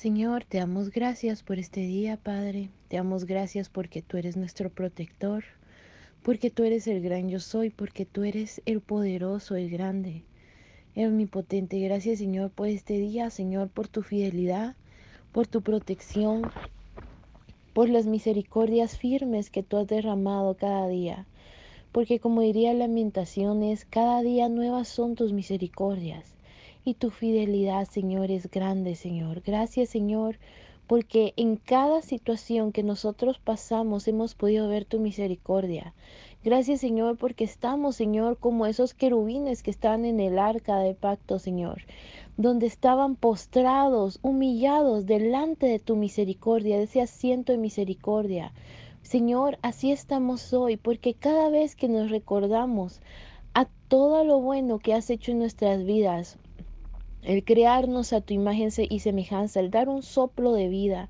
Señor, te damos gracias por este día, Padre. Te damos gracias porque tú eres nuestro protector, porque tú eres el gran yo soy, porque tú eres el poderoso, el grande, el omnipotente. Gracias, Señor, por este día, Señor, por tu fidelidad, por tu protección, por las misericordias firmes que tú has derramado cada día. Porque como diría Lamentaciones, cada día nuevas son tus misericordias y tu fidelidad, Señor, es grande, Señor. Gracias, Señor, porque en cada situación que nosotros pasamos hemos podido ver tu misericordia. Gracias, Señor, porque estamos, Señor, como esos querubines que están en el arca de pacto, Señor, donde estaban postrados, humillados delante de tu misericordia, de ese asiento de misericordia. Señor, así estamos hoy, porque cada vez que nos recordamos a todo lo bueno que has hecho en nuestras vidas, el crearnos a tu imagen y semejanza, el dar un soplo de vida,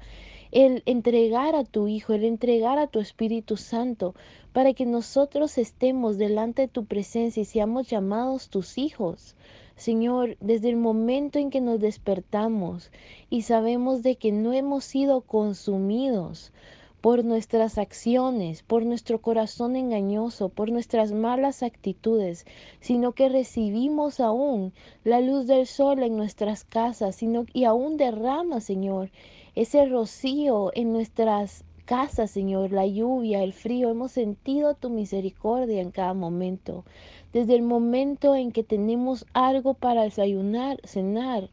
el entregar a tu Hijo, el entregar a tu Espíritu Santo, para que nosotros estemos delante de tu presencia y seamos llamados tus hijos. Señor, desde el momento en que nos despertamos y sabemos de que no hemos sido consumidos por nuestras acciones, por nuestro corazón engañoso, por nuestras malas actitudes, sino que recibimos aún la luz del sol en nuestras casas, sino y aún derrama, Señor, ese rocío en nuestras casas, Señor, la lluvia, el frío, hemos sentido tu misericordia en cada momento. Desde el momento en que tenemos algo para desayunar, cenar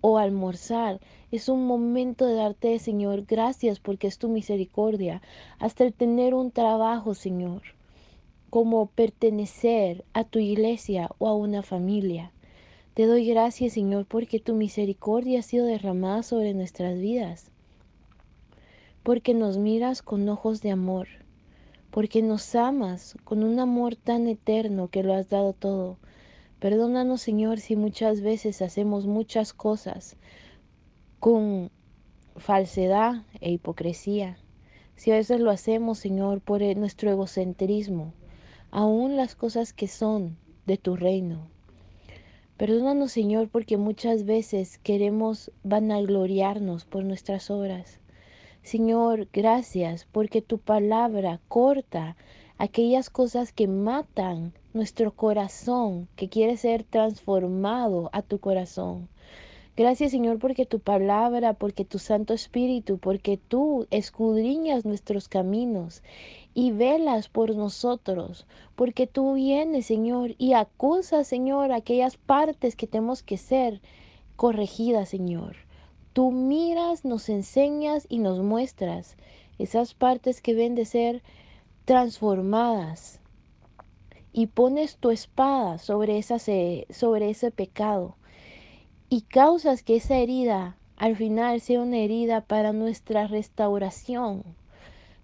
o almorzar, es un momento de darte, Señor, gracias porque es tu misericordia, hasta el tener un trabajo, Señor, como pertenecer a tu iglesia o a una familia. Te doy gracias, Señor, porque tu misericordia ha sido derramada sobre nuestras vidas, porque nos miras con ojos de amor, porque nos amas con un amor tan eterno que lo has dado todo. Perdónanos, Señor, si muchas veces hacemos muchas cosas con falsedad e hipocresía. Si a veces lo hacemos, Señor, por e, nuestro egocentrismo, aún las cosas que son de tu reino. Perdónanos, Señor, porque muchas veces queremos vanagloriarnos por nuestras obras. Señor, gracias porque tu palabra corta aquellas cosas que matan nuestro corazón, que quiere ser transformado a tu corazón. Gracias Señor porque tu palabra, porque tu Santo Espíritu, porque tú escudriñas nuestros caminos y velas por nosotros, porque tú vienes Señor y acusas Señor aquellas partes que tenemos que ser corregidas Señor. Tú miras, nos enseñas y nos muestras esas partes que ven de ser transformadas y pones tu espada sobre, sobre ese pecado y causas que esa herida al final sea una herida para nuestra restauración.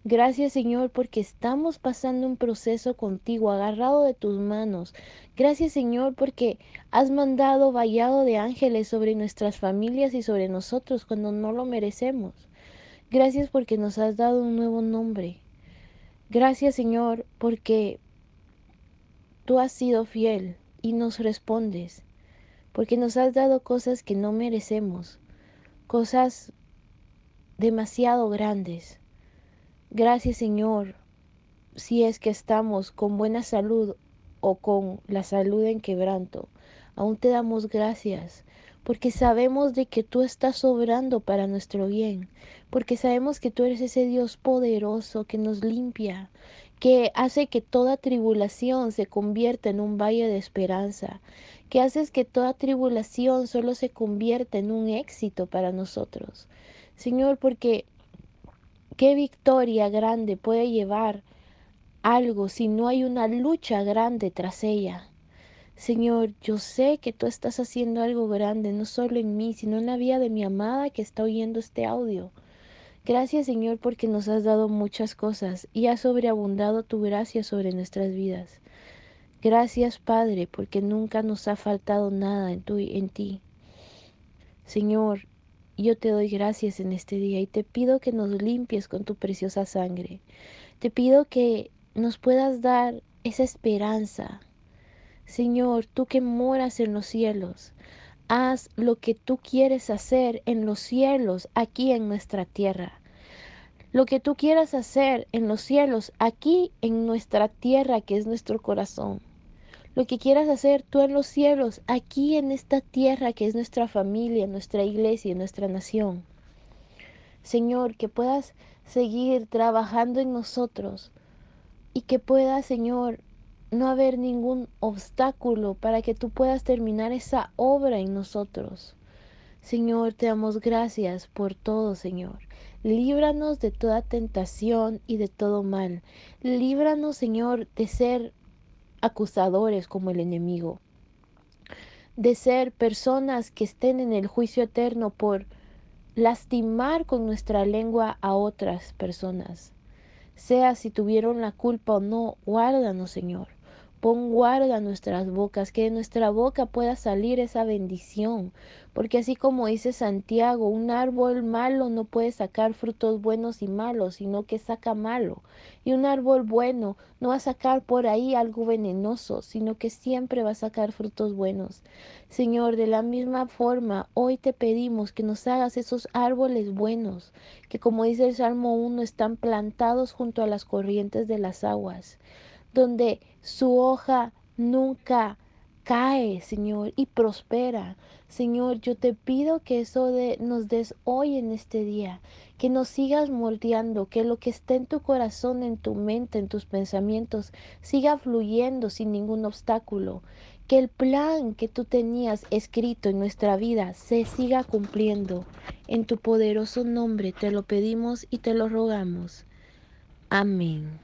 Gracias Señor porque estamos pasando un proceso contigo, agarrado de tus manos. Gracias Señor porque has mandado vallado de ángeles sobre nuestras familias y sobre nosotros cuando no lo merecemos. Gracias porque nos has dado un nuevo nombre. Gracias Señor porque tú has sido fiel y nos respondes porque nos has dado cosas que no merecemos, cosas demasiado grandes. Gracias Señor, si es que estamos con buena salud o con la salud en quebranto, aún te damos gracias, porque sabemos de que tú estás obrando para nuestro bien, porque sabemos que tú eres ese Dios poderoso que nos limpia, que hace que toda tribulación se convierta en un valle de esperanza, que haces que toda tribulación solo se convierta en un éxito para nosotros. Señor, porque qué victoria grande puede llevar algo si no hay una lucha grande tras ella. Señor, yo sé que tú estás haciendo algo grande, no solo en mí, sino en la vida de mi amada que está oyendo este audio. Gracias Señor porque nos has dado muchas cosas y has sobreabundado tu gracia sobre nuestras vidas. Gracias Padre porque nunca nos ha faltado nada en, tu, en ti. Señor, yo te doy gracias en este día y te pido que nos limpies con tu preciosa sangre. Te pido que nos puedas dar esa esperanza. Señor, tú que moras en los cielos, haz lo que tú quieres hacer en los cielos, aquí en nuestra tierra. Lo que tú quieras hacer en los cielos, aquí en nuestra tierra, que es nuestro corazón. Lo que quieras hacer tú en los cielos, aquí en esta tierra, que es nuestra familia, nuestra iglesia, nuestra nación. Señor, que puedas seguir trabajando en nosotros y que pueda, Señor, no haber ningún obstáculo para que tú puedas terminar esa obra en nosotros. Señor, te damos gracias por todo, Señor. Líbranos de toda tentación y de todo mal. Líbranos, Señor, de ser acusadores como el enemigo. De ser personas que estén en el juicio eterno por lastimar con nuestra lengua a otras personas. Sea si tuvieron la culpa o no, guárdanos, Señor. Pon guarda nuestras bocas, que de nuestra boca pueda salir esa bendición. Porque así como dice Santiago, un árbol malo no puede sacar frutos buenos y malos, sino que saca malo. Y un árbol bueno no va a sacar por ahí algo venenoso, sino que siempre va a sacar frutos buenos. Señor, de la misma forma, hoy te pedimos que nos hagas esos árboles buenos, que como dice el Salmo 1, están plantados junto a las corrientes de las aguas donde su hoja nunca cae, Señor, y prospera. Señor, yo te pido que eso nos des hoy en este día, que nos sigas moldeando, que lo que esté en tu corazón, en tu mente, en tus pensamientos, siga fluyendo sin ningún obstáculo, que el plan que tú tenías escrito en nuestra vida se siga cumpliendo. En tu poderoso nombre te lo pedimos y te lo rogamos. Amén.